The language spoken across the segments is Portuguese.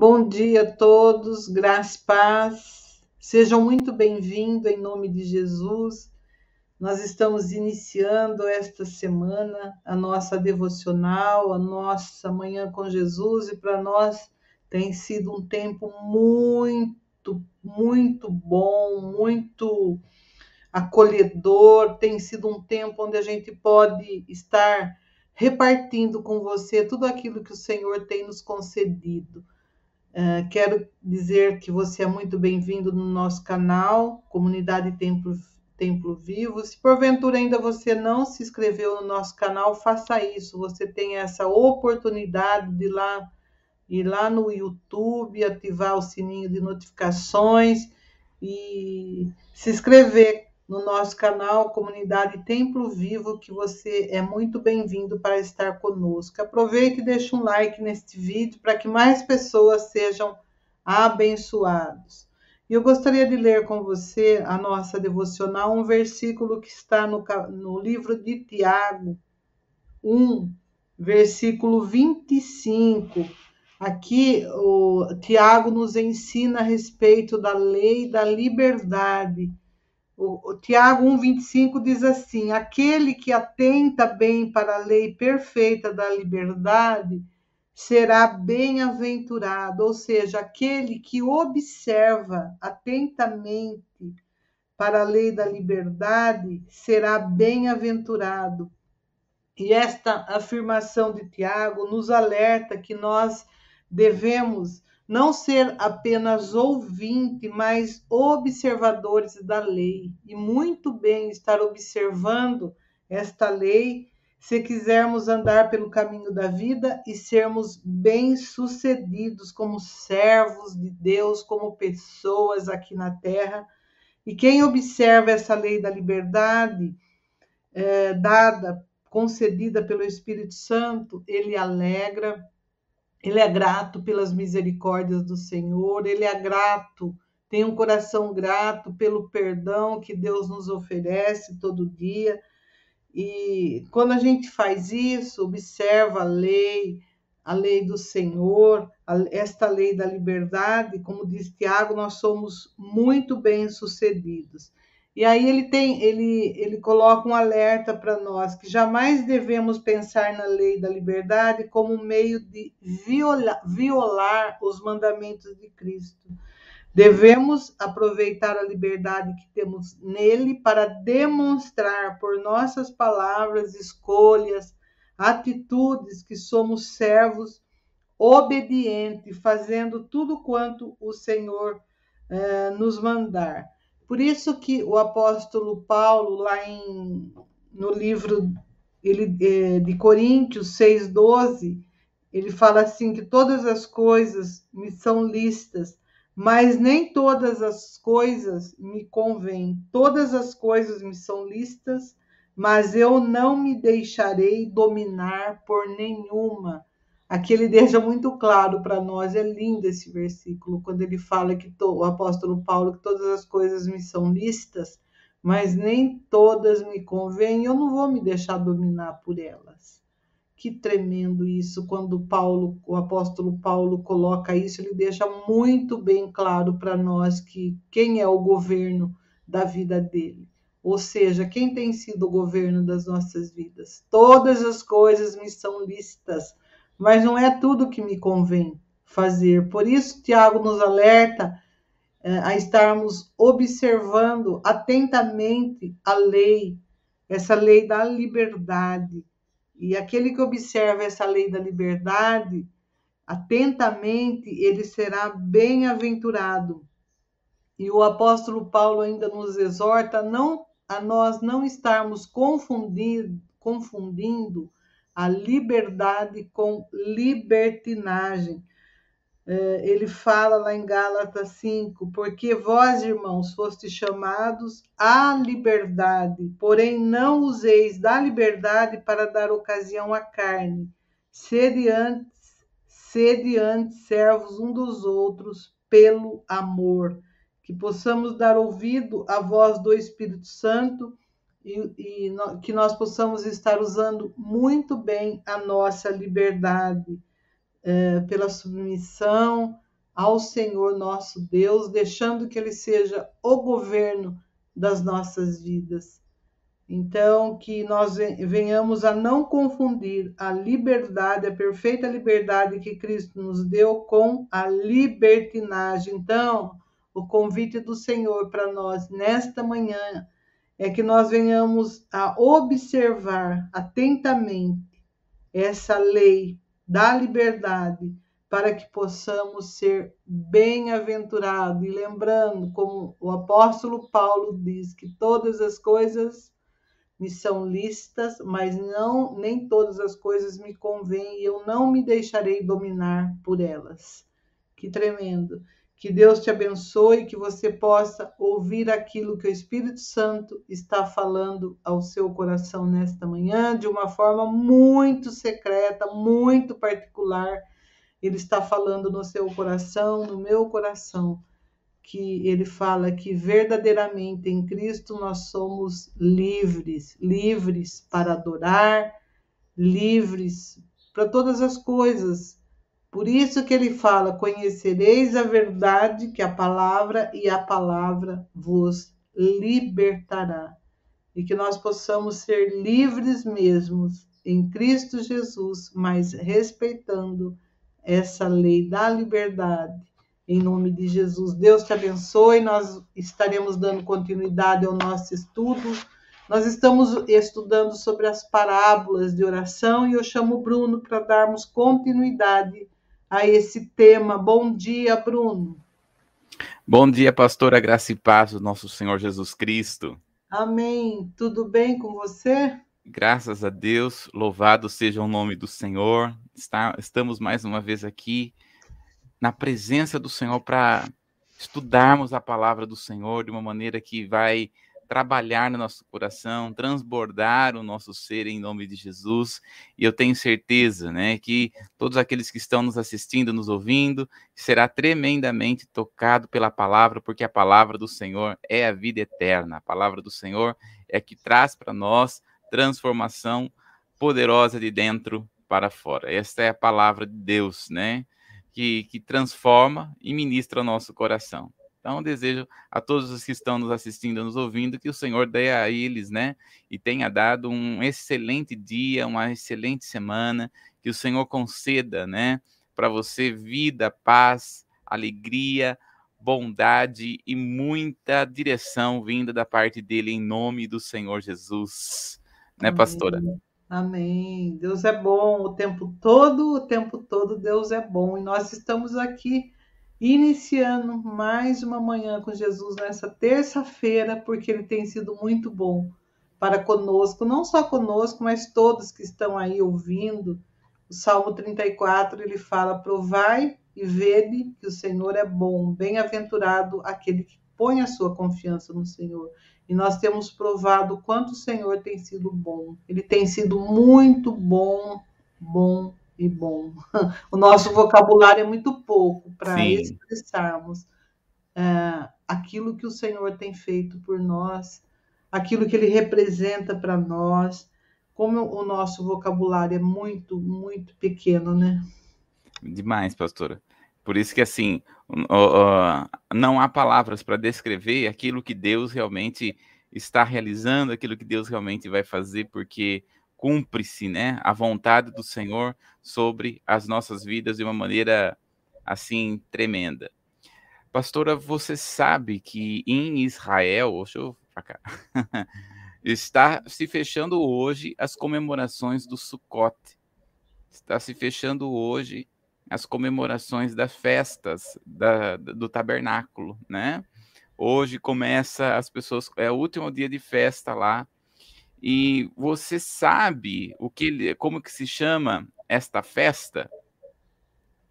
Bom dia a todos, graça e paz. Sejam muito bem-vindos em nome de Jesus. Nós estamos iniciando esta semana a nossa devocional, a nossa manhã com Jesus, e para nós tem sido um tempo muito, muito bom, muito acolhedor. Tem sido um tempo onde a gente pode estar repartindo com você tudo aquilo que o Senhor tem nos concedido. Uh, quero dizer que você é muito bem-vindo no nosso canal, Comunidade Templo, Templo Vivo. Se porventura ainda você não se inscreveu no nosso canal, faça isso. Você tem essa oportunidade de ir lá, ir lá no YouTube, ativar o sininho de notificações e se inscrever no nosso canal Comunidade Templo Vivo, que você é muito bem-vindo para estar conosco. Aproveite e deixe um like neste vídeo para que mais pessoas sejam abençoados. E eu gostaria de ler com você a nossa devocional, um versículo que está no, no livro de Tiago 1, versículo 25. Aqui o Tiago nos ensina a respeito da lei da liberdade o, o Tiago 1,25 diz assim: aquele que atenta bem para a lei perfeita da liberdade será bem-aventurado, ou seja, aquele que observa atentamente para a lei da liberdade será bem-aventurado. E esta afirmação de Tiago nos alerta que nós devemos não ser apenas ouvinte, mas observadores da lei, e muito bem estar observando esta lei se quisermos andar pelo caminho da vida e sermos bem-sucedidos como servos de Deus, como pessoas aqui na terra. E quem observa essa lei da liberdade é, dada, concedida pelo Espírito Santo, ele alegra, ele é grato pelas misericórdias do Senhor, ele é grato, tem um coração grato pelo perdão que Deus nos oferece todo dia. E quando a gente faz isso, observa a lei, a lei do Senhor, esta lei da liberdade, como diz Tiago, nós somos muito bem-sucedidos. E aí ele tem, ele, ele coloca um alerta para nós que jamais devemos pensar na lei da liberdade como um meio de viola, violar os mandamentos de Cristo. Devemos aproveitar a liberdade que temos nele para demonstrar por nossas palavras, escolhas, atitudes que somos servos obedientes, fazendo tudo quanto o Senhor eh, nos mandar. Por isso que o apóstolo Paulo, lá em, no livro ele, é, de Coríntios 6,12, ele fala assim que todas as coisas me são listas, mas nem todas as coisas me convêm. Todas as coisas me são listas, mas eu não me deixarei dominar por nenhuma. Aqui ele deixa muito claro para nós, é lindo esse versículo, quando ele fala que to, o apóstolo Paulo, que todas as coisas me são listas, mas nem todas me convêm, eu não vou me deixar dominar por elas. Que tremendo isso, quando Paulo, o apóstolo Paulo coloca isso, ele deixa muito bem claro para nós que quem é o governo da vida dele. Ou seja, quem tem sido o governo das nossas vidas. Todas as coisas me são listas, mas não é tudo que me convém fazer. Por isso, Tiago nos alerta é, a estarmos observando atentamente a lei, essa lei da liberdade. E aquele que observa essa lei da liberdade atentamente, ele será bem-aventurado. E o apóstolo Paulo ainda nos exorta não a nós não estarmos confundindo, confundindo a liberdade com libertinagem. É, ele fala lá em Gálatas 5, porque vós, irmãos, fostes chamados à liberdade, porém não useis da liberdade para dar ocasião à carne. Sede antes, sede antes servos um dos outros pelo amor, que possamos dar ouvido à voz do Espírito Santo e, e no, que nós possamos estar usando muito bem a nossa liberdade é, pela submissão ao Senhor nosso Deus, deixando que Ele seja o governo das nossas vidas. Então, que nós venhamos a não confundir a liberdade, a perfeita liberdade que Cristo nos deu, com a libertinagem. Então, o convite do Senhor para nós nesta manhã é que nós venhamos a observar atentamente essa lei da liberdade para que possamos ser bem-aventurados. E lembrando, como o apóstolo Paulo diz, que todas as coisas me são listas, mas não nem todas as coisas me convêm e eu não me deixarei dominar por elas. Que tremendo. Que Deus te abençoe, que você possa ouvir aquilo que o Espírito Santo está falando ao seu coração nesta manhã, de uma forma muito secreta, muito particular ele está falando no seu coração, no meu coração, que ele fala que verdadeiramente em Cristo nós somos livres, livres para adorar, livres para todas as coisas. Por isso que ele fala: conhecereis a verdade, que a palavra, e a palavra vos libertará. E que nós possamos ser livres mesmos em Cristo Jesus, mas respeitando essa lei da liberdade. Em nome de Jesus, Deus te abençoe. Nós estaremos dando continuidade ao nosso estudo. Nós estamos estudando sobre as parábolas de oração e eu chamo o Bruno para darmos continuidade a esse tema. Bom dia, Bruno. Bom dia, pastora Graça e Paz do nosso Senhor Jesus Cristo. Amém. Tudo bem com você? Graças a Deus, louvado seja o nome do Senhor. Está, estamos mais uma vez aqui na presença do Senhor para estudarmos a palavra do Senhor de uma maneira que vai trabalhar no nosso coração, transbordar o nosso ser em nome de Jesus. E eu tenho certeza, né, que todos aqueles que estão nos assistindo, nos ouvindo, será tremendamente tocado pela palavra, porque a palavra do Senhor é a vida eterna. A palavra do Senhor é que traz para nós transformação poderosa de dentro para fora. Esta é a palavra de Deus, né? Que, que transforma e ministra o nosso coração. Então, desejo a todos os que estão nos assistindo, nos ouvindo, que o Senhor dê a eles, né? E tenha dado um excelente dia, uma excelente semana, que o Senhor conceda, né? Para você vida, paz, alegria, bondade e muita direção vinda da parte dele, em nome do Senhor Jesus né, pastora? Amém. Deus é bom o tempo todo, o tempo todo Deus é bom. E nós estamos aqui iniciando mais uma manhã com Jesus nessa terça-feira, porque ele tem sido muito bom para conosco, não só conosco, mas todos que estão aí ouvindo. O Salmo 34, ele fala: "Provai e vede que o Senhor é bom, bem-aventurado aquele que põe a sua confiança no Senhor". E nós temos provado o quanto o Senhor tem sido bom. Ele tem sido muito bom, bom e bom. O nosso vocabulário é muito pouco para expressarmos é, aquilo que o Senhor tem feito por nós, aquilo que Ele representa para nós. Como o nosso vocabulário é muito, muito pequeno, né? Demais, pastora. Por isso que, assim, não há palavras para descrever aquilo que Deus realmente está realizando, aquilo que Deus realmente vai fazer, porque cumpre-se, né, a vontade do Senhor sobre as nossas vidas de uma maneira assim tremenda. Pastora, você sabe que em Israel, deixa eu cá, está se fechando hoje as comemorações do Sukkot. Está se fechando hoje as comemorações das festas da, do tabernáculo, né? Hoje começa as pessoas, é o último dia de festa lá. E você sabe o que, como que se chama esta festa?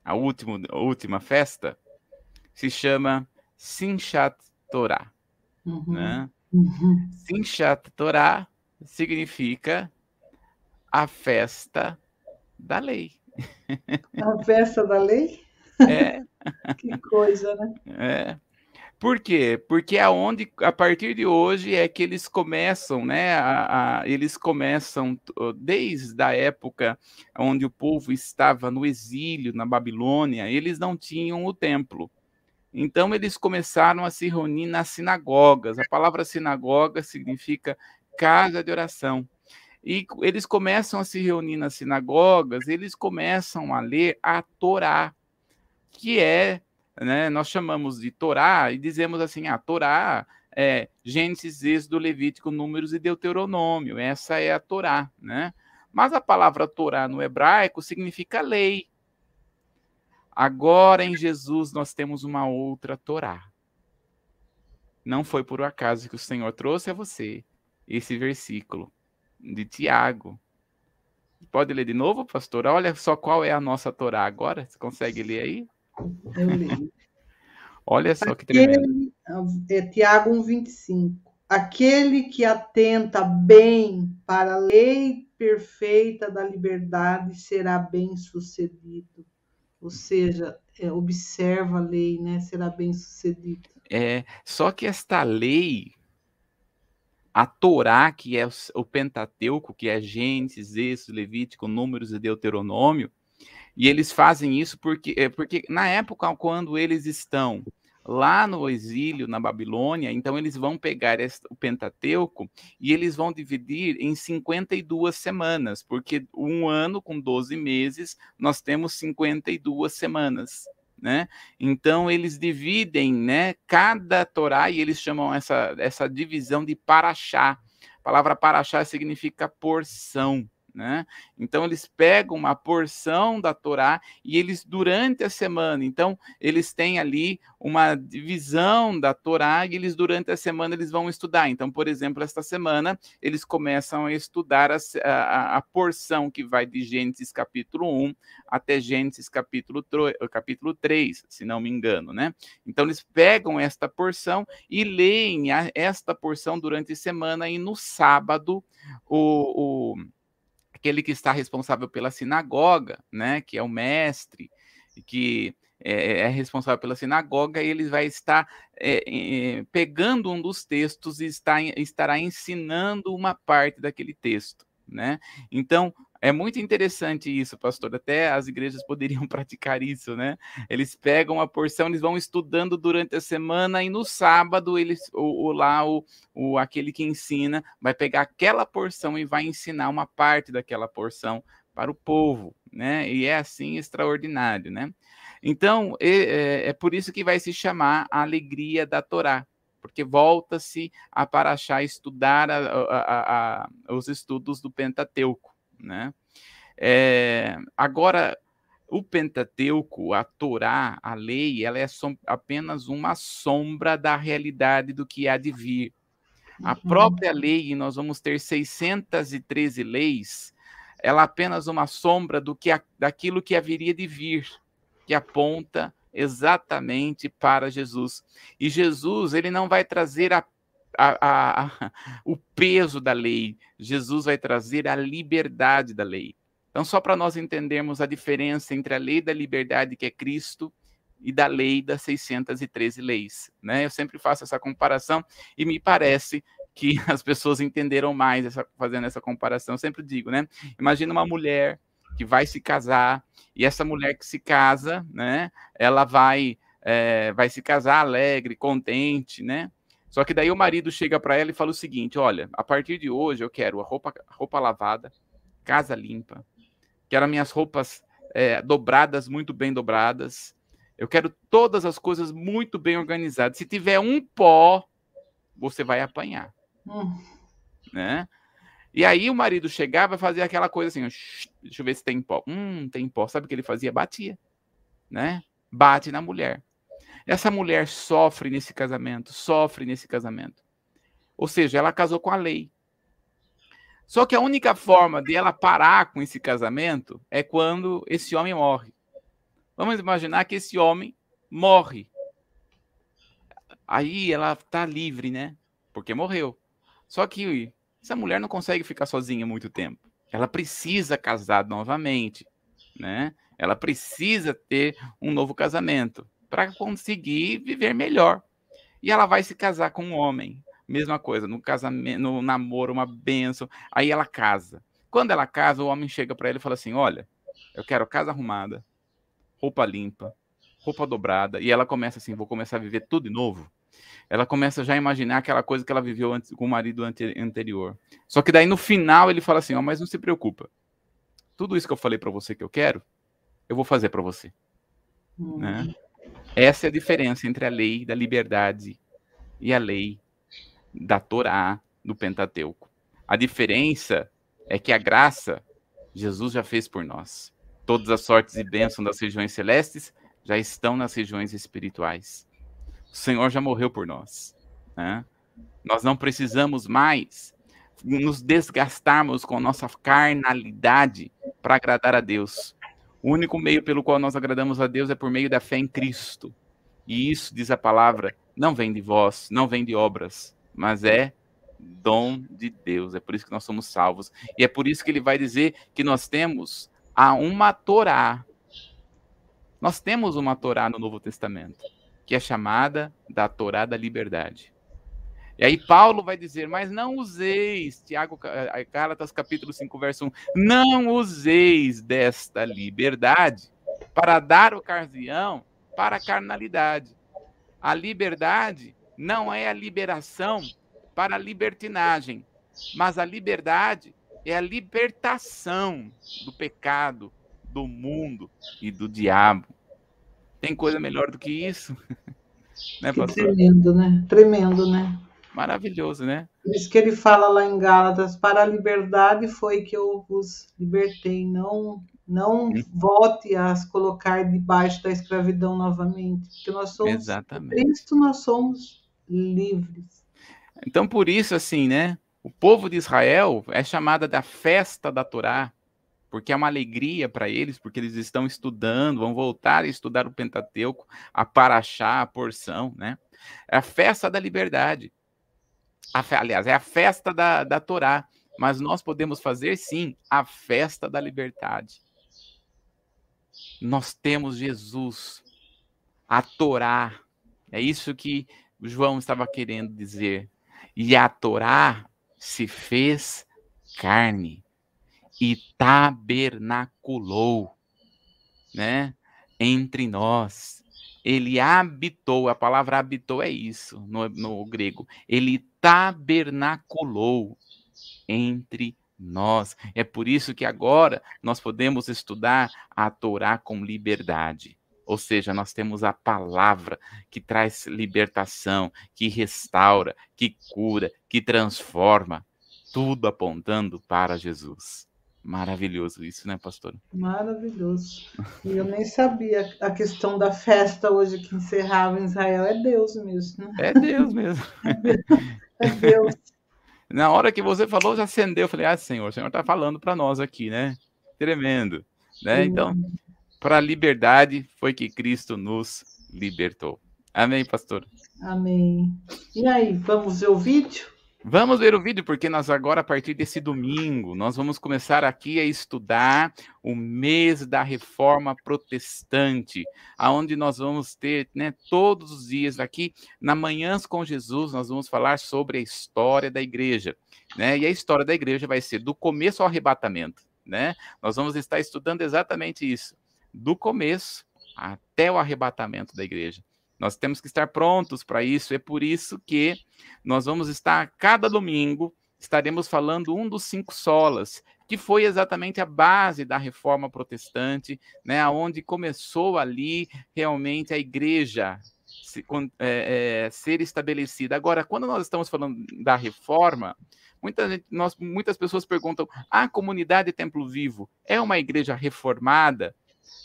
A última, a última festa se chama Sinchat Torah, uhum. né? Uhum. Sinchat Torah significa a festa da lei. A festa da lei? É. que coisa, né? É. Por quê? Porque é onde, a partir de hoje, é que eles começam, né? A, a, eles começam desde a época onde o povo estava no exílio na Babilônia, eles não tinham o templo. Então eles começaram a se reunir nas sinagogas. A palavra sinagoga significa casa de oração. E eles começam a se reunir nas sinagogas, eles começam a ler a Torá, que é né? Nós chamamos de Torá e dizemos assim: a Torá é Gênesis, Êxodo, Levítico, Números e Deuteronômio. Essa é a Torá, né? Mas a palavra Torá no hebraico significa lei. Agora em Jesus nós temos uma outra Torá. Não foi por acaso que o Senhor trouxe a você esse versículo de Tiago. Pode ler de novo, pastor? Olha só qual é a nossa Torá agora. Você consegue ler aí? Eu leio. Olha só que tremendo. É Tiago 1,25. Aquele que atenta bem para a lei perfeita da liberdade será bem sucedido. Ou seja, é, observa a lei, né? Será bem sucedido. É, só que esta lei, a Torá, que é o Pentateuco, que é Gênesis, Êxodo, Levítico, Números e Deuteronômio, e eles fazem isso porque, é, porque na época quando eles estão lá no exílio na Babilônia, então eles vão pegar o Pentateuco e eles vão dividir em 52 semanas, porque um ano com 12 meses, nós temos 52 semanas. Né? Então eles dividem, né, cada Torá e eles chamam essa, essa divisão de paraxá. A palavra paraxá significa porção. Né? Então eles pegam uma porção da Torá e eles durante a semana, então eles têm ali uma divisão da Torá e eles durante a semana eles vão estudar. Então, por exemplo, esta semana eles começam a estudar a, a, a porção que vai de Gênesis capítulo 1 até Gênesis capítulo, capítulo 3, se não me engano, né? Então eles pegam esta porção e leem a, esta porção durante a semana e no sábado o, o aquele que está responsável pela sinagoga, né, que é o mestre, que é, é responsável pela sinagoga, e ele vai estar é, é, pegando um dos textos e está, estará ensinando uma parte daquele texto. Né? Então, é muito interessante isso, pastor. Até as igrejas poderiam praticar isso, né? Eles pegam a porção, eles vão estudando durante a semana e no sábado eles, o, o lá o, o aquele que ensina vai pegar aquela porção e vai ensinar uma parte daquela porção para o povo, né? E é assim extraordinário, né? Então é, é, por isso que vai se chamar a alegria da Torá, porque volta-se a Paraxá estudar a, a, a, os estudos do Pentateuco né? É, agora, o Pentateuco, a Torá, a lei, ela é som apenas uma sombra da realidade do que há de vir. A uhum. própria lei, e nós vamos ter 613 leis, ela é apenas uma sombra do que daquilo que haveria de vir, que aponta exatamente para Jesus. E Jesus, ele não vai trazer a a, a, o peso da lei, Jesus vai trazer a liberdade da lei. Então, só para nós entendermos a diferença entre a lei da liberdade, que é Cristo, e da lei das 613 leis. Né? Eu sempre faço essa comparação e me parece que as pessoas entenderam mais essa, fazendo essa comparação. Eu sempre digo, né? Imagina uma mulher que vai se casar e essa mulher que se casa, né? Ela vai é, vai se casar alegre, contente, né? Só que daí o marido chega para ela e fala o seguinte: olha, a partir de hoje eu quero a roupa, roupa lavada, casa limpa, quero as minhas roupas é, dobradas, muito bem dobradas. Eu quero todas as coisas muito bem organizadas. Se tiver um pó, você vai apanhar. Hum. Né? E aí o marido chegava e fazia aquela coisa assim, deixa eu ver se tem pó. Hum, tem pó. Sabe o que ele fazia? Batia, né? Bate na mulher. Essa mulher sofre nesse casamento, sofre nesse casamento. Ou seja, ela casou com a lei. Só que a única forma de ela parar com esse casamento é quando esse homem morre. Vamos imaginar que esse homem morre. Aí ela está livre, né? Porque morreu. Só que essa mulher não consegue ficar sozinha muito tempo. Ela precisa casar novamente, né? Ela precisa ter um novo casamento para conseguir viver melhor. E ela vai se casar com um homem. Mesma coisa, no casamento, no namoro, uma benção. Aí ela casa. Quando ela casa, o homem chega para ela e fala assim: Olha, eu quero casa arrumada, roupa limpa, roupa dobrada. E ela começa assim: Vou começar a viver tudo de novo. Ela começa já a imaginar aquela coisa que ela viveu antes, com o marido anterior. Só que daí no final ele fala assim: Ó, oh, mas não se preocupa. Tudo isso que eu falei para você que eu quero, eu vou fazer para você. Hum. Né? Essa é a diferença entre a lei da liberdade e a lei da Torá, do Pentateuco. A diferença é que a graça Jesus já fez por nós. Todas as sortes e bênçãos das regiões celestes já estão nas regiões espirituais. O Senhor já morreu por nós. Né? Nós não precisamos mais nos desgastarmos com nossa carnalidade para agradar a Deus. O único meio pelo qual nós agradamos a Deus é por meio da fé em Cristo. E isso, diz a palavra, não vem de vós, não vem de obras, mas é dom de Deus. É por isso que nós somos salvos. E é por isso que ele vai dizer que nós temos a uma Torá. Nós temos uma Torá no Novo Testamento, que é chamada da Torá da liberdade. E aí Paulo vai dizer, mas não useis, Tiago, eh, Gálatas capítulo 5, verso 1, não useis desta liberdade para dar ocasião para a carnalidade. A liberdade não é a liberação para a libertinagem, mas a liberdade é a libertação do pecado, do mundo e do diabo. Tem coisa melhor do que isso? né, tremendo, né? Tremendo, né? Maravilhoso, né? Por isso que ele fala lá em Gálatas: para a liberdade foi que eu vos libertei, não não hum. volte a se colocar debaixo da escravidão novamente, porque nós somos Exatamente. Cristo, nós somos livres. Então, por isso, assim, né? O povo de Israel é chamada da festa da Torá, porque é uma alegria para eles, porque eles estão estudando, vão voltar a estudar o Pentateuco, a Paraxá, a porção, né? É a festa da liberdade. A, aliás, é a festa da, da Torá, mas nós podemos fazer sim a festa da liberdade. Nós temos Jesus, a Torá. É isso que João estava querendo dizer. E a Torá se fez carne e tabernaculou, né, entre nós. Ele habitou, a palavra habitou é isso no, no grego. Ele tabernaculou entre nós. É por isso que agora nós podemos estudar a Torá com liberdade. Ou seja, nós temos a palavra que traz libertação, que restaura, que cura, que transforma, tudo apontando para Jesus. Maravilhoso isso, né, pastor? Maravilhoso. E eu nem sabia a questão da festa hoje que encerrava em Israel. É Deus mesmo. Né? É Deus mesmo. é Deus. Na hora que você falou, já acendeu. Eu falei, ah, Senhor, o Senhor está falando para nós aqui, né? Tremendo. Né? Então, para a liberdade foi que Cristo nos libertou. Amém, pastor? Amém. E aí, vamos ver o vídeo? Vamos ver o vídeo, porque nós agora, a partir desse domingo, nós vamos começar aqui a estudar o mês da reforma protestante, aonde nós vamos ter, né, todos os dias aqui, na Manhãs com Jesus, nós vamos falar sobre a história da igreja, né, e a história da igreja vai ser do começo ao arrebatamento, né, nós vamos estar estudando exatamente isso, do começo até o arrebatamento da igreja. Nós temos que estar prontos para isso. É por isso que nós vamos estar cada domingo estaremos falando um dos cinco solas, que foi exatamente a base da reforma protestante, né, onde começou ali realmente a igreja se, é, é, ser estabelecida. Agora, quando nós estamos falando da reforma, muita nós, muitas pessoas perguntam: a comunidade Templo Vivo é uma igreja reformada?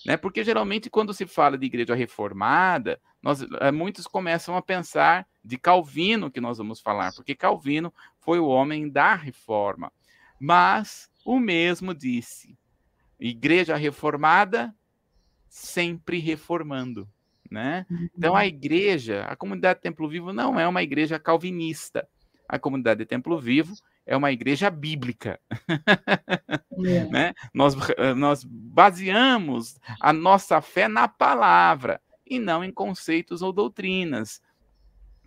Né? Porque geralmente, quando se fala de igreja reformada, nós, eh, muitos começam a pensar de Calvino que nós vamos falar, porque Calvino foi o homem da reforma. Mas o mesmo disse: igreja reformada, sempre reformando. Né? Então, a uhum. igreja, a comunidade Templo Vivo não é uma igreja calvinista. A comunidade Templo Vivo é uma igreja bíblica. É. né? nós, eh, nós baseamos a nossa fé na palavra e não em conceitos ou doutrinas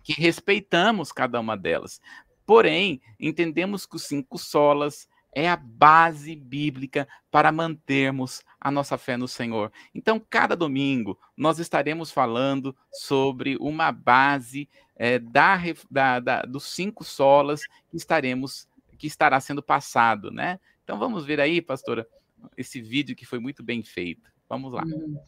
que respeitamos cada uma delas. Porém, entendemos que os cinco solas é a base bíblica para mantermos a nossa fé no Senhor. Então, cada domingo, nós estaremos falando sobre uma base é, da, da, da, dos cinco solas que estaremos que estará sendo passado, né? Então vamos ver aí, pastora, esse vídeo que foi muito bem feito. Vamos lá. Hum.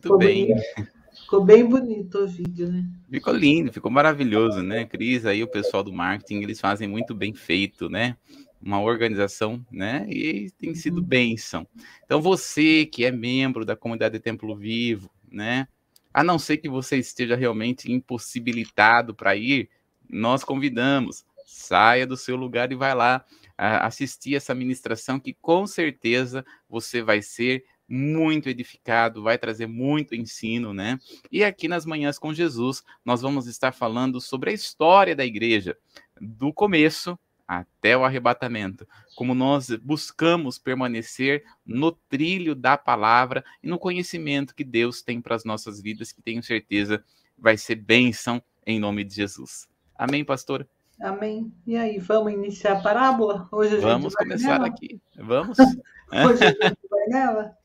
Muito ficou bem. bem. Ficou bem bonito o vídeo, né? Ficou lindo, ficou maravilhoso, né? Cris, aí o pessoal do marketing, eles fazem muito bem feito, né? Uma organização, né? E tem sido uhum. bênção. Então, você que é membro da comunidade Templo Vivo, né? A não ser que você esteja realmente impossibilitado para ir, nós convidamos. Saia do seu lugar e vai lá assistir essa ministração que com certeza você vai ser muito edificado, vai trazer muito ensino, né? E aqui nas Manhãs com Jesus, nós vamos estar falando sobre a história da igreja, do começo até o arrebatamento, como nós buscamos permanecer no trilho da palavra e no conhecimento que Deus tem para as nossas vidas, que tenho certeza vai ser bênção em nome de Jesus. Amém, pastor? Amém. E aí, vamos iniciar a parábola? Hoje a vamos começar nela? aqui. Vamos? Hoje a gente vai nela?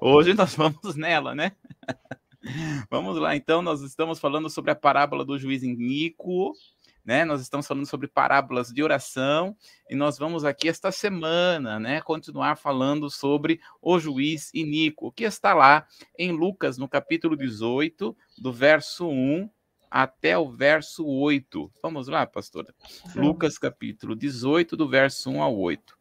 Hoje nós vamos nela, né? Vamos lá, então, nós estamos falando sobre a parábola do juiz iníquo, né? Nós estamos falando sobre parábolas de oração e nós vamos aqui esta semana, né, continuar falando sobre o juiz iníquo, que está lá em Lucas, no capítulo 18, do verso 1 até o verso 8. Vamos lá, pastora? Lucas, capítulo 18, do verso 1 ao 8.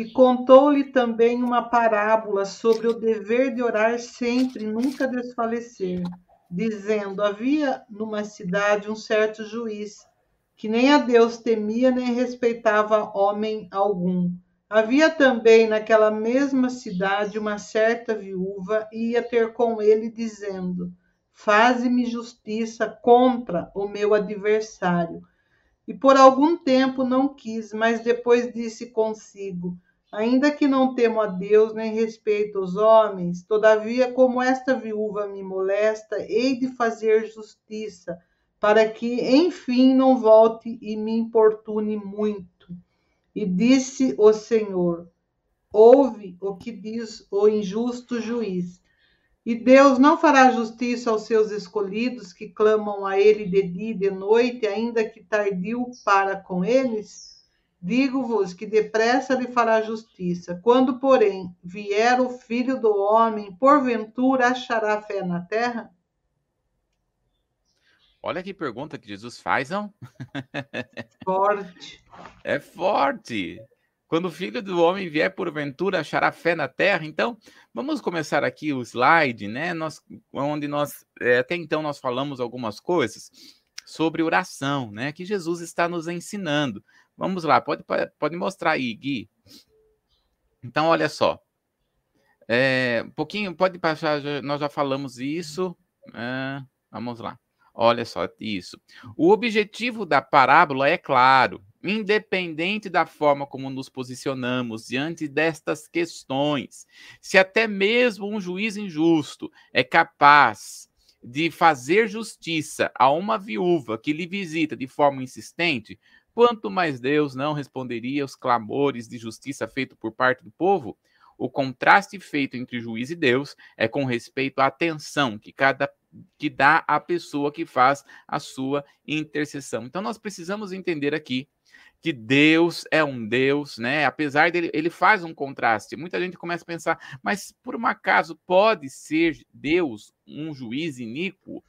E contou-lhe também uma parábola sobre o dever de orar sempre e nunca desfalecer, dizendo: Havia numa cidade um certo juiz, que nem a Deus temia nem respeitava homem algum. Havia também naquela mesma cidade uma certa viúva, e ia ter com ele, dizendo: Faze-me justiça contra o meu adversário. E por algum tempo não quis, mas depois disse consigo: Ainda que não temo a Deus nem respeito os homens, todavia, como esta viúva me molesta, hei de fazer justiça, para que, enfim, não volte e me importune muito. E disse o Senhor: Ouve o que diz o injusto juiz. E Deus não fará justiça aos seus escolhidos que clamam a Ele de dia e de noite, ainda que tardio para com eles? Digo-vos que depressa lhe fará justiça. Quando, porém, vier o filho do homem, porventura achará fé na terra? Olha que pergunta que Jesus faz, não? Forte. É forte. Quando o filho do homem vier, porventura, achará fé na terra. Então, vamos começar aqui o slide, né? Nós, onde nós, é, até então, nós falamos algumas coisas sobre oração, né? Que Jesus está nos ensinando. Vamos lá, pode, pode mostrar aí, Gui. Então, olha só. É, um pouquinho, pode passar, nós já falamos isso. É, vamos lá. Olha só, isso. O objetivo da parábola é claro, independente da forma como nos posicionamos diante destas questões. Se até mesmo um juiz injusto é capaz de fazer justiça a uma viúva que lhe visita de forma insistente, quanto mais Deus não responderia aos clamores de justiça feito por parte do povo? O contraste feito entre juiz e Deus é com respeito à atenção que cada que dá à pessoa que faz a sua intercessão. Então nós precisamos entender aqui que Deus é um Deus, né? Apesar dele, ele faz um contraste. Muita gente começa a pensar, mas por um acaso pode ser Deus um juiz iníquo?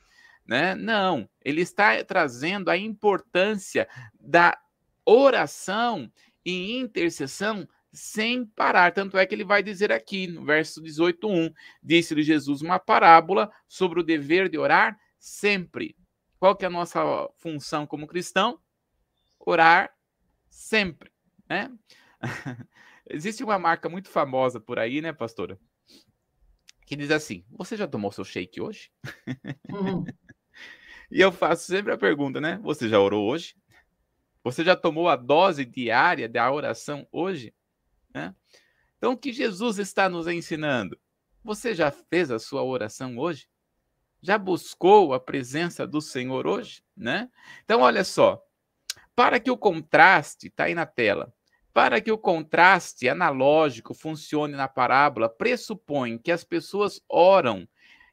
Né? Não, ele está trazendo a importância da oração e intercessão sem parar. Tanto é que ele vai dizer aqui, no verso 18:1, disse-lhe Jesus uma parábola sobre o dever de orar sempre. Qual que é a nossa função como cristão? Orar sempre, né? Existe uma marca muito famosa por aí, né, pastora? Que diz assim: Você já tomou seu shake hoje? Uhum. E eu faço sempre a pergunta, né? Você já orou hoje? Você já tomou a dose diária da oração hoje? Né? Então, o que Jesus está nos ensinando? Você já fez a sua oração hoje? Já buscou a presença do Senhor hoje? Né? Então, olha só. Para que o contraste, está aí na tela, para que o contraste analógico funcione na parábola, pressupõe que as pessoas oram,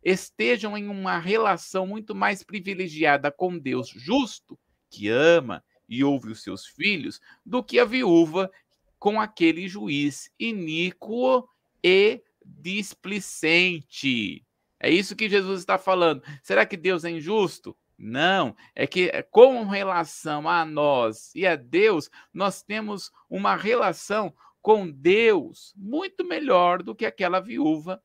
estejam em uma relação muito mais privilegiada com Deus justo, que ama e ouve os seus filhos, do que a viúva com aquele juiz iníquo e displicente. É isso que Jesus está falando. Será que Deus é injusto? Não, é que eh, com relação a nós e a Deus, nós temos uma relação com Deus muito melhor do que aquela viúva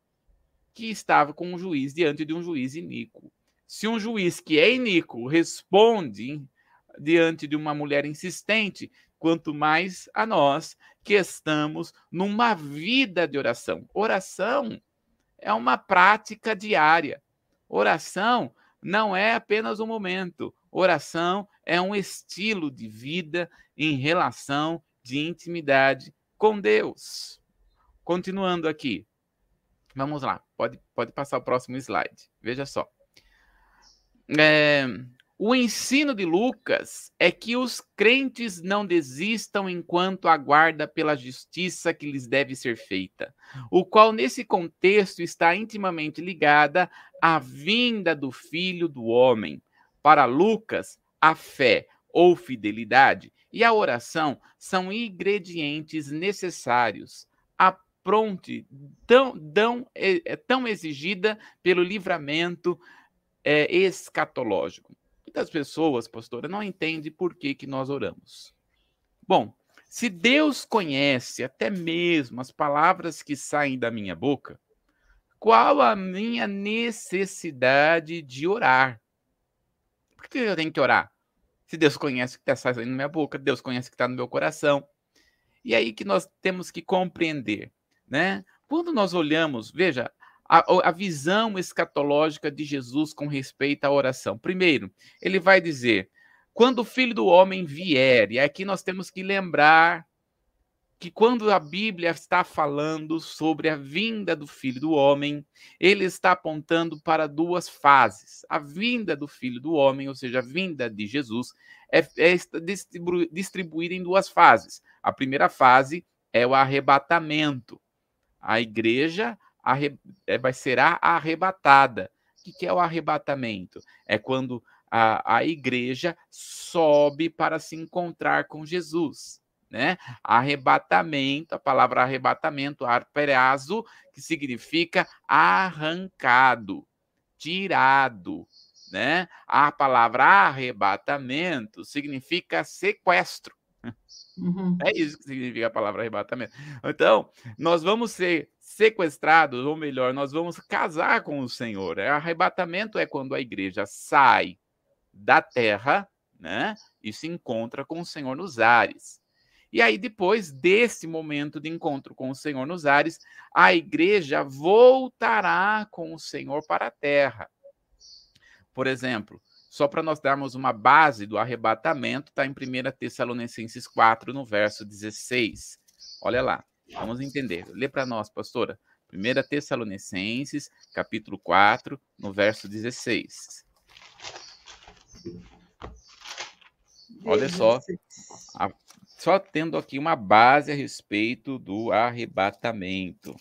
que estava com um juiz diante de um juiz iníquo. Se um juiz que é iníquo responde diante de uma mulher insistente, quanto mais a nós que estamos numa vida de oração. Oração é uma prática diária. Oração não é apenas um momento. Oração é um estilo de vida em relação de intimidade com Deus. Continuando aqui. Vamos lá, pode, pode passar o próximo slide. Veja só. É, o ensino de Lucas é que os crentes não desistam enquanto aguarda pela justiça que lhes deve ser feita, o qual nesse contexto está intimamente ligada à vinda do Filho do homem. Para Lucas, a fé ou fidelidade e a oração são ingredientes necessários. Pronte tão, tão, é, é tão exigida pelo livramento é, escatológico. Muitas pessoas, pastora, não entendem por que, que nós oramos. Bom, se Deus conhece até mesmo as palavras que saem da minha boca, qual a minha necessidade de orar? Por que eu tenho que orar? Se Deus conhece o que está saindo da minha boca, Deus conhece o que está no meu coração. E aí que nós temos que compreender, né? Quando nós olhamos, veja, a, a visão escatológica de Jesus com respeito à oração. Primeiro, ele vai dizer: quando o filho do homem vier, e aqui nós temos que lembrar que quando a Bíblia está falando sobre a vinda do filho do homem, ele está apontando para duas fases. A vinda do filho do homem, ou seja, a vinda de Jesus, é, é distribuída em duas fases. A primeira fase é o arrebatamento. A igreja é, vai ser arrebatada. O que, é o arrebatamento? É quando a, a igreja sobe para se encontrar com Jesus. Né? Arrebatamento, a palavra arrebatamento, arperazo, que significa arrancado, tirado, né? A palavra arrebatamento significa sequestro. Uhum. É isso que significa a palavra arrebatamento. Então, nós vamos ser sequestrados, ou melhor, nós vamos casar com o Senhor. É, arrebatamento é quando a igreja sai da terra, né, e se encontra com o Senhor nos ares. E aí, depois desse momento de encontro com o Senhor nos ares, a igreja voltará com o Senhor para a terra. Por exemplo, só para nós darmos uma base do arrebatamento, está em 1 Tessalonicenses 4, no verso 16. Olha lá, vamos entender. Lê para nós, pastora. 1 Tessalonicenses, capítulo 4, no verso 16. Olha só, a, só tendo aqui uma base a respeito do arrebatamento.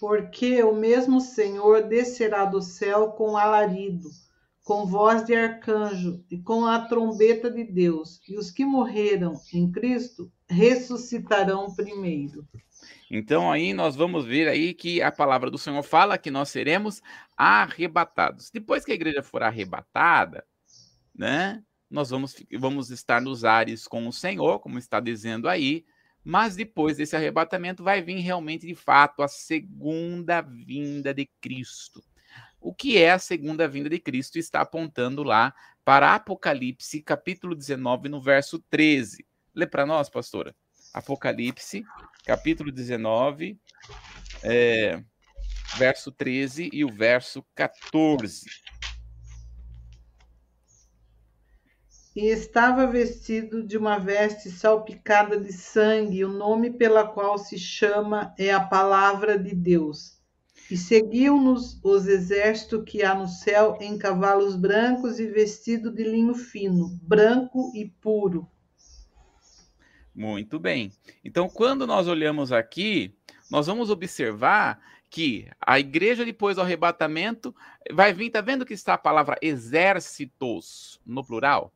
Porque o mesmo Senhor descerá do céu com alarido com voz de arcanjo e com a trombeta de Deus, e os que morreram em Cristo ressuscitarão primeiro. Então aí nós vamos ver aí que a palavra do Senhor fala que nós seremos arrebatados. Depois que a igreja for arrebatada, né? Nós vamos, vamos estar nos ares com o Senhor, como está dizendo aí, mas depois desse arrebatamento vai vir realmente de fato a segunda vinda de Cristo o que é a segunda vinda de Cristo, está apontando lá para Apocalipse, capítulo 19, no verso 13. Lê para nós, pastora. Apocalipse, capítulo 19, é, verso 13 e o verso 14. E estava vestido de uma veste salpicada de sangue, o nome pela qual se chama é a palavra de Deus. E seguiam-nos os exércitos que há no céu em cavalos brancos e vestido de linho fino, branco e puro. Muito bem. Então, quando nós olhamos aqui, nós vamos observar que a igreja, depois do arrebatamento, vai vir, tá vendo que está a palavra exércitos no plural?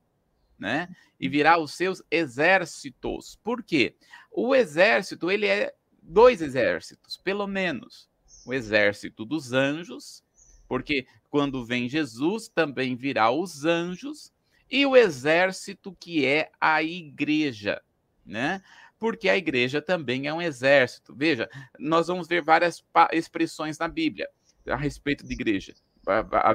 Né? E virá os seus exércitos. Por quê? O exército, ele é dois exércitos, pelo menos o exército dos anjos, porque quando vem Jesus também virá os anjos, e o exército que é a igreja, né? Porque a igreja também é um exército. Veja, nós vamos ver várias expressões na Bíblia a respeito de igreja.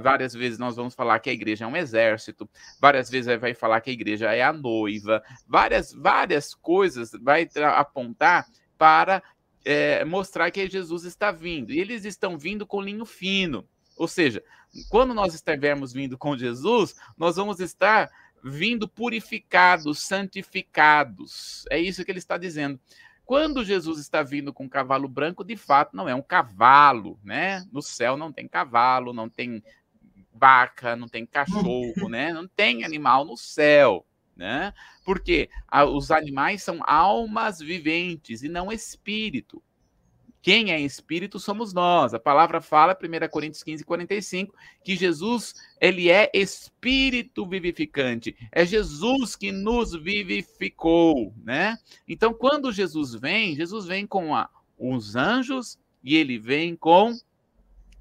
Várias vezes nós vamos falar que a igreja é um exército, várias vezes vai falar que a igreja é a noiva, várias, várias coisas vai apontar para é, mostrar que Jesus está vindo. E eles estão vindo com linho fino. Ou seja, quando nós estivermos vindo com Jesus, nós vamos estar vindo purificados, santificados. É isso que ele está dizendo. Quando Jesus está vindo com um cavalo branco, de fato não é um cavalo, né? No céu não tem cavalo, não tem vaca, não tem cachorro, né? Não tem animal no céu né? Porque a, os animais são almas viventes e não espírito. Quem é espírito somos nós. A palavra fala, 1 Coríntios 15, 45, que Jesus, ele é espírito vivificante. É Jesus que nos vivificou, né? Então, quando Jesus vem, Jesus vem com a, os anjos e ele vem com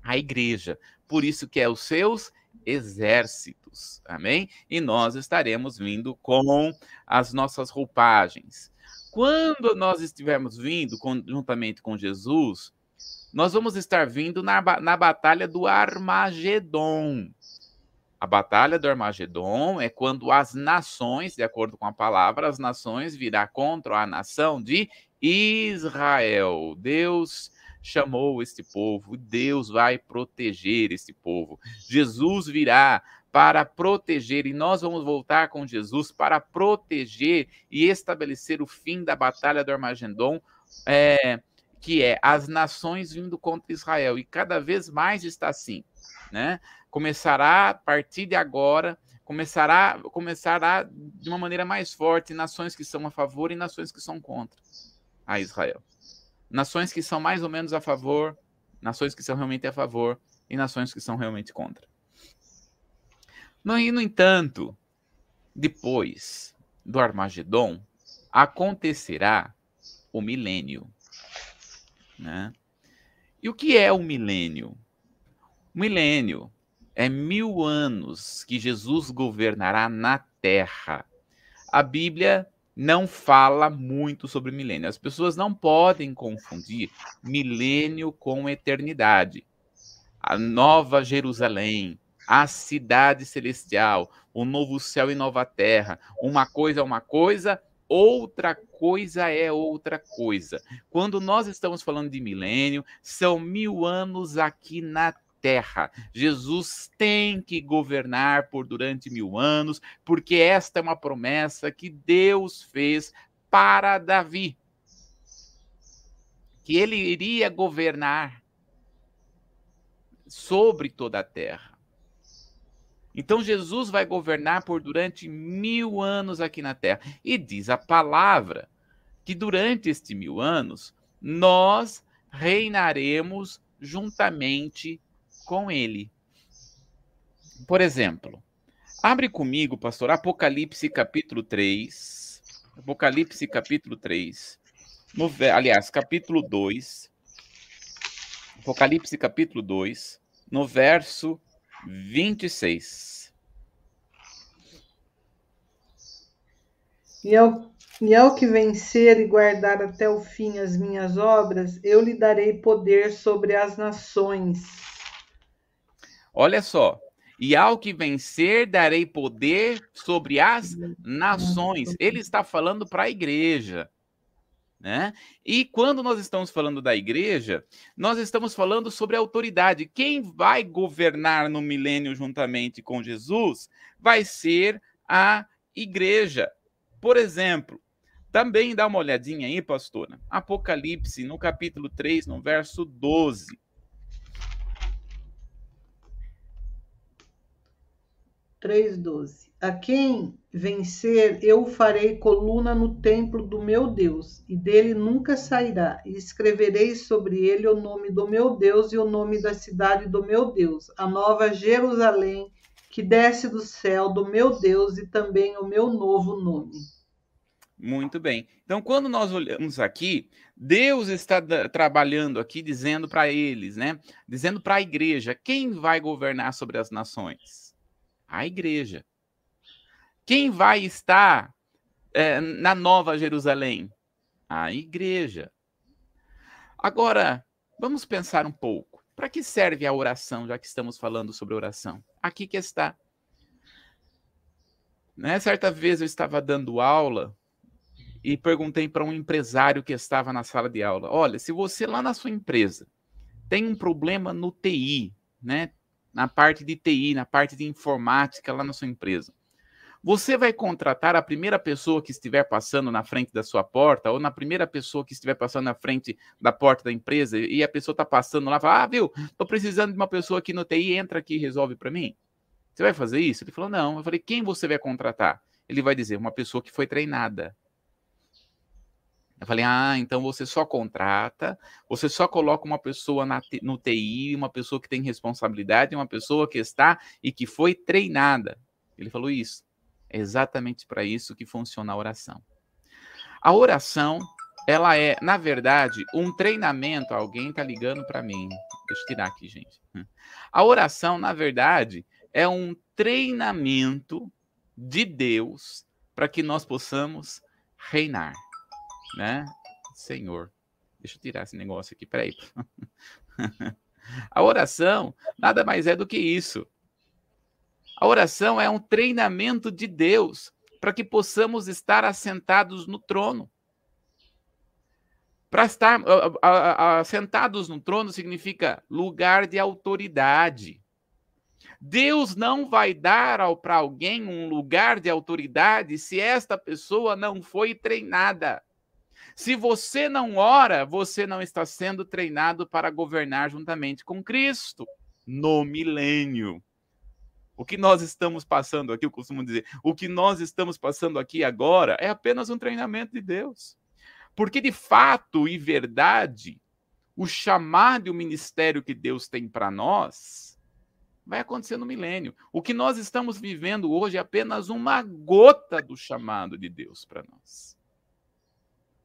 a igreja. Por isso que é os seus exércitos. Amém? E nós estaremos vindo com as nossas roupagens. Quando nós estivermos vindo juntamente com Jesus, nós vamos estar vindo na, na batalha do Armagedon. A batalha do Armagedon é quando as nações, de acordo com a palavra, as nações virá contra a nação de Israel. Deus chamou este povo, Deus vai proteger este povo. Jesus virá para proteger, e nós vamos voltar com Jesus para proteger e estabelecer o fim da batalha do Armagedon, é, que é as nações vindo contra Israel, e cada vez mais está assim, né? Começará a partir de agora, começará, começará de uma maneira mais forte, nações que são a favor e nações que são contra a Israel nações que são mais ou menos a favor, nações que são realmente a favor e nações que são realmente contra. No, e, no entanto, depois do Armagedon, acontecerá o milênio. Né? E o que é o milênio? O milênio é mil anos que Jesus governará na terra. A Bíblia não fala muito sobre milênio. As pessoas não podem confundir milênio com eternidade. A nova Jerusalém, a cidade celestial, o novo céu e nova terra. Uma coisa é uma coisa, outra coisa é outra coisa. Quando nós estamos falando de milênio, são mil anos aqui na terra. Jesus tem que governar por durante mil anos, porque esta é uma promessa que Deus fez para Davi. Que ele iria governar sobre toda a terra. Então Jesus vai governar por durante mil anos aqui na terra. E diz a palavra que durante este mil anos nós reinaremos juntamente com ele. Por exemplo, abre comigo, pastor, Apocalipse capítulo 3. Apocalipse capítulo 3. No, aliás, capítulo 2. Apocalipse capítulo 2, no verso 26. E ao, e ao que vencer e guardar até o fim as minhas obras, eu lhe darei poder sobre as nações Olha só. E ao que vencer, darei poder sobre as nações. Ele está falando para a igreja. Né? E quando nós estamos falando da igreja, nós estamos falando sobre autoridade. Quem vai governar no milênio juntamente com Jesus vai ser a igreja. Por exemplo, também dá uma olhadinha aí, pastora. Apocalipse, no capítulo 3, no verso 12. 3,12. A quem vencer, eu farei coluna no templo do meu Deus, e dele nunca sairá, e escreverei sobre ele o nome do meu Deus e o nome da cidade do meu Deus, a nova Jerusalém, que desce do céu do meu Deus, e também o meu novo nome. Muito bem. Então, quando nós olhamos aqui, Deus está trabalhando aqui, dizendo para eles, né? Dizendo para a igreja: quem vai governar sobre as nações? A igreja. Quem vai estar é, na Nova Jerusalém? A igreja. Agora, vamos pensar um pouco. Para que serve a oração, já que estamos falando sobre oração? Aqui que está. Né? Certa vez eu estava dando aula e perguntei para um empresário que estava na sala de aula: Olha, se você lá na sua empresa tem um problema no TI, né? Na parte de TI, na parte de informática lá na sua empresa. Você vai contratar a primeira pessoa que estiver passando na frente da sua porta, ou na primeira pessoa que estiver passando na frente da porta da empresa, e a pessoa está passando lá, fala, ah, viu, estou precisando de uma pessoa aqui no TI, entra aqui e resolve para mim. Você vai fazer isso? Ele falou, não. Eu falei, quem você vai contratar? Ele vai dizer, uma pessoa que foi treinada. Eu falei, ah, então você só contrata, você só coloca uma pessoa na, no TI, uma pessoa que tem responsabilidade, uma pessoa que está e que foi treinada. Ele falou isso. É exatamente para isso que funciona a oração. A oração, ela é, na verdade, um treinamento. Alguém está ligando para mim. Deixa eu tirar aqui, gente. A oração, na verdade, é um treinamento de Deus para que nós possamos reinar né? Senhor. Deixa eu tirar esse negócio aqui, peraí. A oração nada mais é do que isso. A oração é um treinamento de Deus para que possamos estar assentados no trono. Para estar assentados no trono significa lugar de autoridade. Deus não vai dar para alguém um lugar de autoridade se esta pessoa não foi treinada. Se você não ora, você não está sendo treinado para governar juntamente com Cristo no milênio. O que nós estamos passando aqui, eu costumo dizer, o que nós estamos passando aqui agora é apenas um treinamento de Deus. Porque de fato e verdade, o chamado e o ministério que Deus tem para nós vai acontecer no milênio. O que nós estamos vivendo hoje é apenas uma gota do chamado de Deus para nós.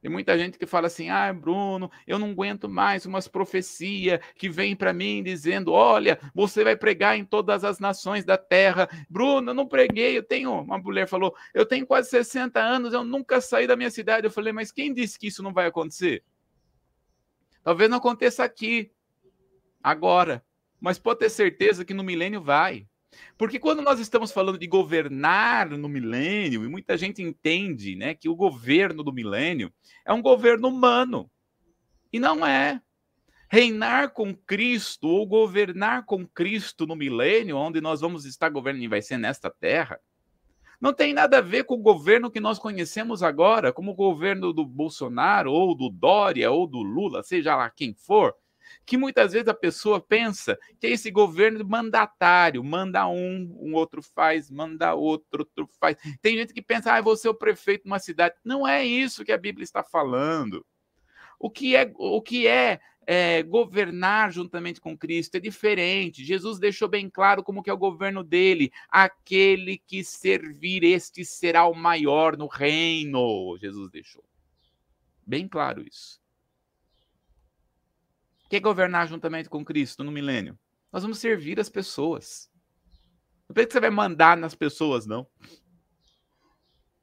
Tem muita gente que fala assim: ah, Bruno, eu não aguento mais umas profecias que vêm para mim dizendo: olha, você vai pregar em todas as nações da terra. Bruno, eu não preguei. Eu tenho, uma mulher falou, eu tenho quase 60 anos, eu nunca saí da minha cidade. Eu falei, mas quem disse que isso não vai acontecer? Talvez não aconteça aqui, agora, mas pode ter certeza que no milênio vai. Porque quando nós estamos falando de governar no milênio, e muita gente entende né, que o governo do milênio é um governo humano. E não é. Reinar com Cristo ou governar com Cristo no milênio, onde nós vamos estar governando e vai ser nesta terra, não tem nada a ver com o governo que nós conhecemos agora, como o governo do Bolsonaro, ou do Dória, ou do Lula, seja lá quem for, que muitas vezes a pessoa pensa que é esse governo mandatário, manda um, um outro faz, manda outro, outro faz. Tem gente que pensa, ah, vou ser o prefeito de uma cidade. Não é isso que a Bíblia está falando. O que é, o que é, é governar juntamente com Cristo é diferente. Jesus deixou bem claro como que é o governo dele. Aquele que servir, este será o maior no reino. Jesus deixou. Bem claro isso. O que é governar juntamente com Cristo no milênio? Nós vamos servir as pessoas. Não pensa que você vai mandar nas pessoas, não.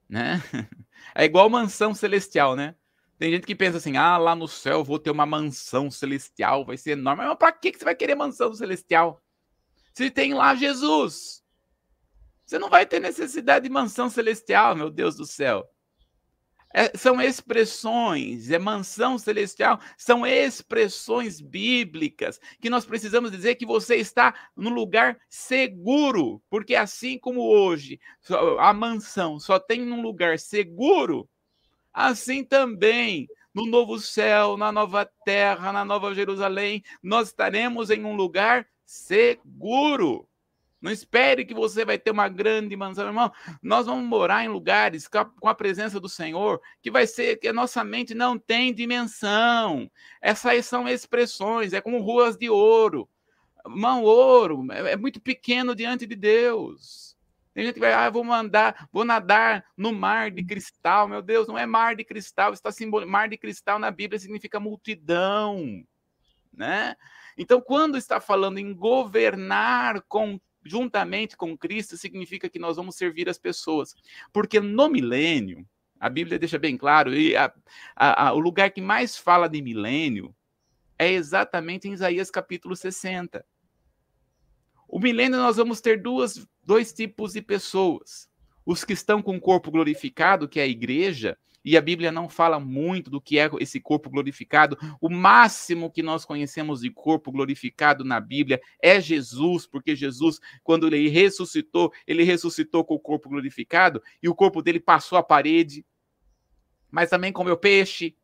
Né? É igual mansão celestial, né? Tem gente que pensa assim: ah, lá no céu vou ter uma mansão celestial, vai ser enorme. Mas para que você vai querer mansão celestial? Se tem lá Jesus. Você não vai ter necessidade de mansão celestial, meu Deus do céu. É, são expressões, é mansão celestial, são expressões bíblicas que nós precisamos dizer que você está no lugar seguro, porque assim como hoje a mansão só tem um lugar seguro, assim também no novo céu, na nova terra, na nova Jerusalém, nós estaremos em um lugar seguro. Não espere que você vai ter uma grande mansão, irmão. Nós vamos morar em lugares com a presença do Senhor que vai ser que a nossa mente não tem dimensão. Essas são expressões, é como ruas de ouro. Mão ouro é, é muito pequeno diante de Deus. Tem gente que vai, ah, vou mandar, vou nadar no mar de cristal. Meu Deus, não é mar de cristal, está simbol... mar de cristal na Bíblia significa multidão, né? Então, quando está falando em governar com juntamente com Cristo, significa que nós vamos servir as pessoas. Porque no milênio, a Bíblia deixa bem claro, e a, a, a, o lugar que mais fala de milênio é exatamente em Isaías capítulo 60. O milênio nós vamos ter duas, dois tipos de pessoas. Os que estão com o corpo glorificado, que é a igreja, e a Bíblia não fala muito do que é esse corpo glorificado. O máximo que nós conhecemos de corpo glorificado na Bíblia é Jesus, porque Jesus, quando ele ressuscitou, ele ressuscitou com o corpo glorificado e o corpo dele passou a parede, mas também comeu peixe,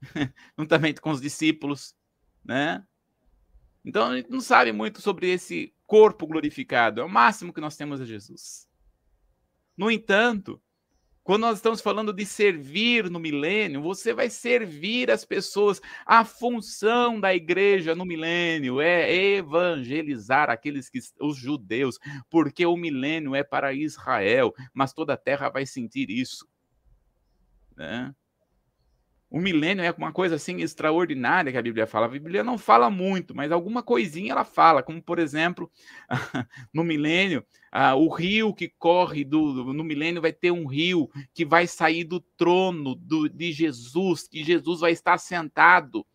juntamente com os discípulos, né? Então a gente não sabe muito sobre esse corpo glorificado. É o máximo que nós temos é Jesus. No entanto, quando nós estamos falando de servir no milênio, você vai servir as pessoas. A função da igreja no milênio é evangelizar aqueles que os judeus, porque o milênio é para Israel, mas toda a terra vai sentir isso. Né? O milênio é uma coisa assim extraordinária que a Bíblia fala. A Bíblia não fala muito, mas alguma coisinha ela fala, como por exemplo, no milênio, uh, o rio que corre do, no milênio vai ter um rio que vai sair do trono do, de Jesus, que Jesus vai estar sentado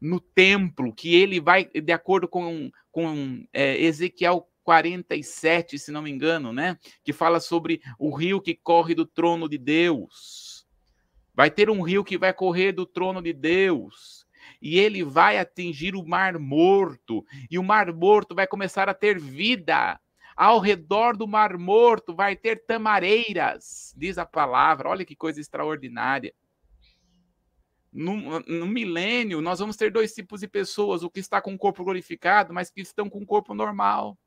no templo, que ele vai, de acordo com, com é, Ezequiel 47, se não me engano, né? Que fala sobre o rio que corre do trono de Deus. Vai ter um rio que vai correr do trono de Deus. E ele vai atingir o Mar Morto. E o Mar Morto vai começar a ter vida. Ao redor do Mar Morto vai ter tamareiras, diz a palavra. Olha que coisa extraordinária. No, no, milênio, nós vamos ter dois tipos de pessoas: o que está com o corpo glorificado, mas que estão com o corpo normal.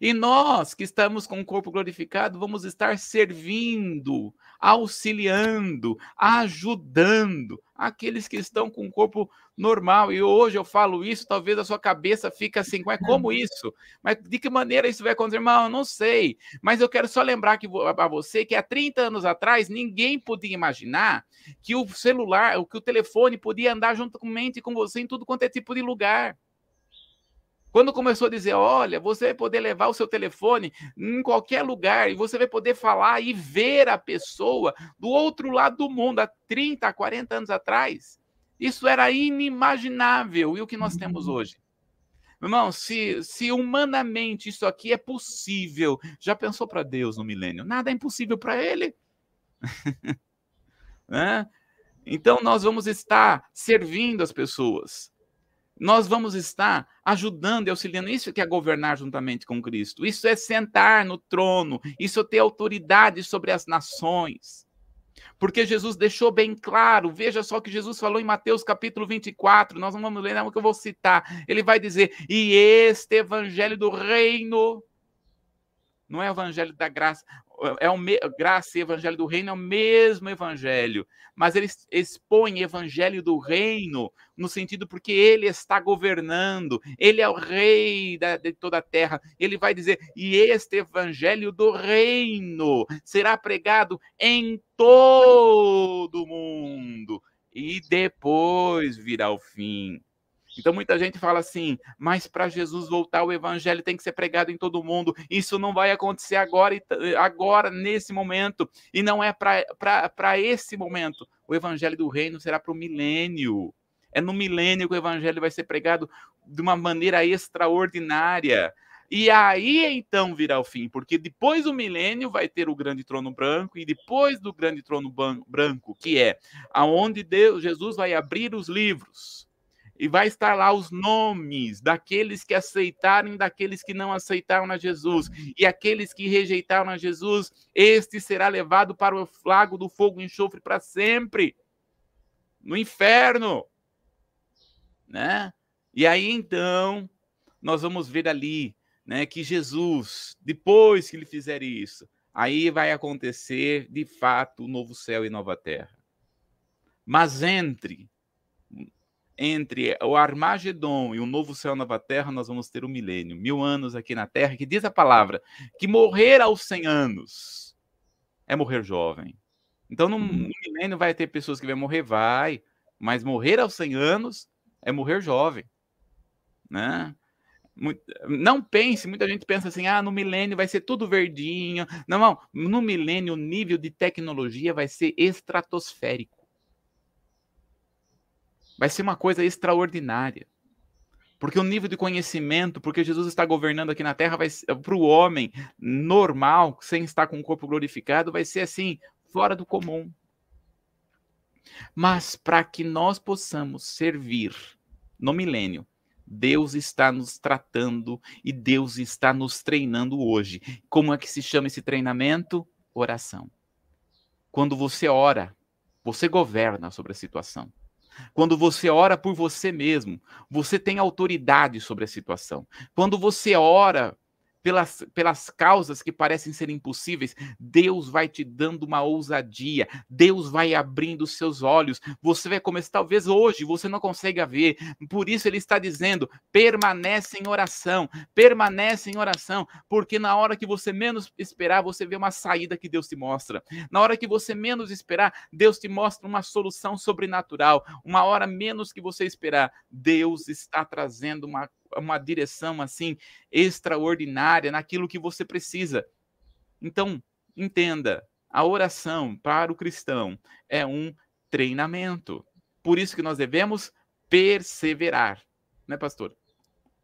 E nós que estamos com o corpo glorificado, vamos estar servindo, auxiliando, ajudando aqueles que estão com o corpo normal. E hoje eu falo isso, talvez a sua cabeça fique assim, mas como isso? Mas de que maneira isso vai acontecer? Irmão, eu não sei. Mas eu quero só lembrar que para você que há 30 anos atrás ninguém podia imaginar que o celular, que o telefone podia andar junto com mente com você em tudo quanto é tipo de lugar. Quando começou a dizer, olha, você vai poder levar o seu telefone em qualquer lugar e você vai poder falar e ver a pessoa do outro lado do mundo há 30, 40 anos atrás. Isso era inimaginável. E o que nós temos uhum. hoje? Irmão, se, se humanamente isso aqui é possível, já pensou para Deus no milênio? Nada é impossível para ele. né? Então, nós vamos estar servindo as pessoas. Nós vamos estar ajudando e auxiliando. Isso que é governar juntamente com Cristo. Isso é sentar no trono. Isso é ter autoridade sobre as nações. Porque Jesus deixou bem claro, veja só o que Jesus falou em Mateus capítulo 24, nós não vamos ler, não, que eu vou citar. Ele vai dizer: E este evangelho do reino, não é o evangelho da graça, é o me, graça e evangelho do reino é o mesmo evangelho, mas ele expõe evangelho do reino no sentido porque ele está governando, ele é o rei da, de toda a terra. Ele vai dizer: "E este evangelho do reino será pregado em todo o mundo, e depois virá o fim." Então muita gente fala assim, mas para Jesus voltar o evangelho tem que ser pregado em todo mundo. Isso não vai acontecer agora, agora nesse momento, e não é para esse momento. O evangelho do reino será para o milênio. É no milênio que o evangelho vai ser pregado de uma maneira extraordinária. E aí então virá o fim, porque depois do milênio vai ter o grande trono branco e depois do grande trono branco, que é aonde Deus, Jesus vai abrir os livros e vai estar lá os nomes daqueles que aceitaram e daqueles que não aceitaram a Jesus. E aqueles que rejeitaram a Jesus, este será levado para o lago do fogo e enxofre para sempre, no inferno. Né? E aí então, nós vamos ver ali, né, que Jesus, depois que ele fizer isso, aí vai acontecer de fato o novo céu e nova terra. Mas entre entre o Armagedon e o novo céu nova terra, nós vamos ter um milênio, mil anos aqui na terra, que diz a palavra que morrer aos 100 anos é morrer jovem. Então, no, uhum. no milênio vai ter pessoas que vão morrer, vai, mas morrer aos 100 anos é morrer jovem, né? Não pense, muita gente pensa assim, ah, no milênio vai ser tudo verdinho. Não, não, no milênio o nível de tecnologia vai ser estratosférico. Vai ser uma coisa extraordinária. Porque o nível de conhecimento, porque Jesus está governando aqui na terra, vai para o homem normal, sem estar com o corpo glorificado, vai ser assim, fora do comum. Mas para que nós possamos servir no milênio, Deus está nos tratando e Deus está nos treinando hoje. Como é que se chama esse treinamento? Oração. Quando você ora, você governa sobre a situação. Quando você ora por você mesmo, você tem autoridade sobre a situação. Quando você ora pelas, pelas causas que parecem ser impossíveis, Deus vai te dando uma ousadia, Deus vai abrindo os seus olhos. Você vai começar, talvez hoje você não consiga ver, por isso ele está dizendo: permanece em oração, permanece em oração, porque na hora que você menos esperar, você vê uma saída que Deus te mostra. Na hora que você menos esperar, Deus te mostra uma solução sobrenatural. Uma hora menos que você esperar, Deus está trazendo uma uma direção assim extraordinária naquilo que você precisa. Então, entenda, a oração para o cristão é um treinamento. Por isso que nós devemos perseverar, né, pastor?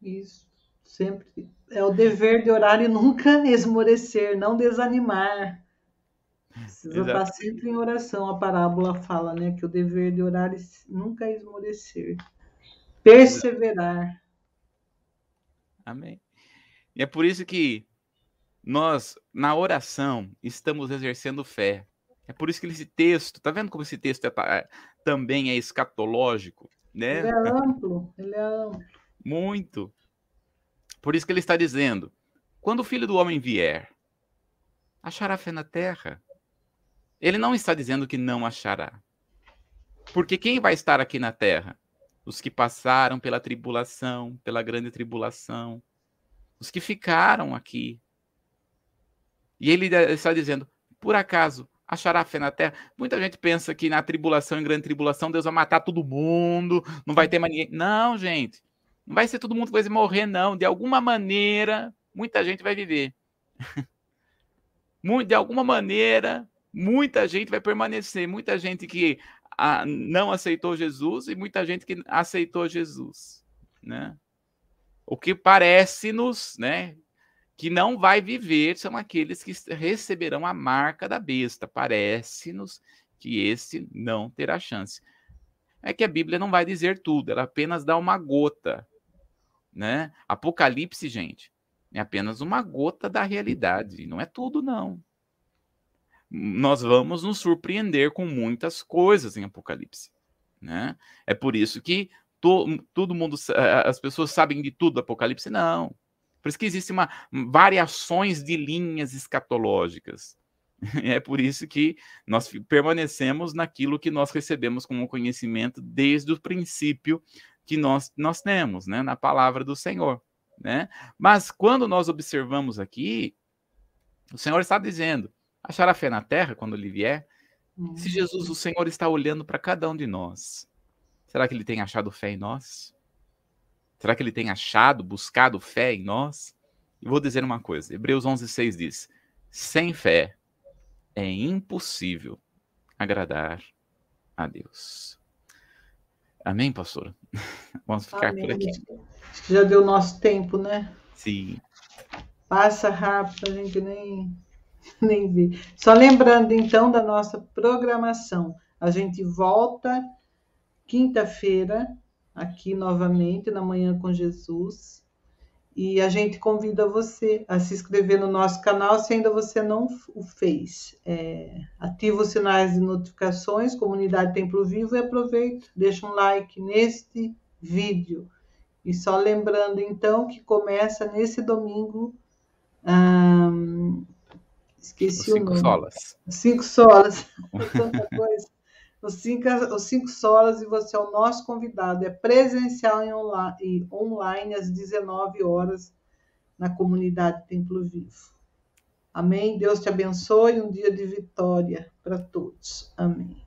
Isso. Sempre é o dever de orar e nunca esmorecer, não desanimar. Precisa Exato. estar sempre em oração. A parábola fala, né, que o dever de orar e nunca esmorecer. Perseverar. Amém. E é por isso que nós, na oração, estamos exercendo fé. É por isso que esse texto, tá vendo como esse texto é, é, também é escatológico, né? Ele é amplo, ele é amplo. Muito. Por isso que ele está dizendo: quando o filho do homem vier, achará fé na terra. Ele não está dizendo que não achará. Porque quem vai estar aqui na terra? Os que passaram pela tribulação, pela grande tribulação, os que ficaram aqui. E ele está dizendo: por acaso achará fé na terra? Muita gente pensa que na tribulação, em grande tribulação, Deus vai matar todo mundo, não vai ter mais ninguém. Não, gente. Não vai ser todo mundo que vai morrer, não. De alguma maneira, muita gente vai viver. De alguma maneira, muita gente vai permanecer. Muita gente que a, não aceitou Jesus e muita gente que aceitou Jesus, né? O que parece-nos, né, que não vai viver são aqueles que receberão a marca da besta. Parece-nos que esse não terá chance. É que a Bíblia não vai dizer tudo, ela apenas dá uma gota, né? Apocalipse, gente, é apenas uma gota da realidade, não é tudo não. Nós vamos nos surpreender com muitas coisas em Apocalipse, né? É por isso que to, todo mundo, as pessoas sabem de tudo do Apocalipse, não. Por isso que existem uma, variações de linhas escatológicas. É por isso que nós permanecemos naquilo que nós recebemos como conhecimento desde o princípio que nós, nós temos, né, na palavra do Senhor. Né? Mas quando nós observamos aqui, o Senhor está dizendo: achará fé na terra quando ele vier? Se Jesus, o Senhor, está olhando para cada um de nós, será que ele tem achado fé em nós? Será que ele tem achado, buscado fé em nós? E vou dizer uma coisa: Hebreus 11,6 diz: sem fé é impossível agradar a Deus. Amém, pastor? Vamos ficar Amém. por aqui. Acho que já deu nosso tempo, né? Sim. Passa rápido, a gente nem, nem vê. Só lembrando, então, da nossa programação. A gente volta quinta-feira, aqui novamente na Manhã com Jesus. E a gente convida você a se inscrever no nosso canal se ainda você não o fez. É, ativa os sinais de notificações, Comunidade Templo Vivo, e aproveita, deixa um like neste vídeo. E só lembrando, então, que começa nesse domingo. Esqueci o, o nome. Solas. Cinco solas. Tanta coisa os cinco, os cinco solas e você é o nosso convidado. É presencial e online, e online às 19 horas na comunidade Templo Vivo. Amém? Deus te abençoe. Um dia de vitória para todos. Amém.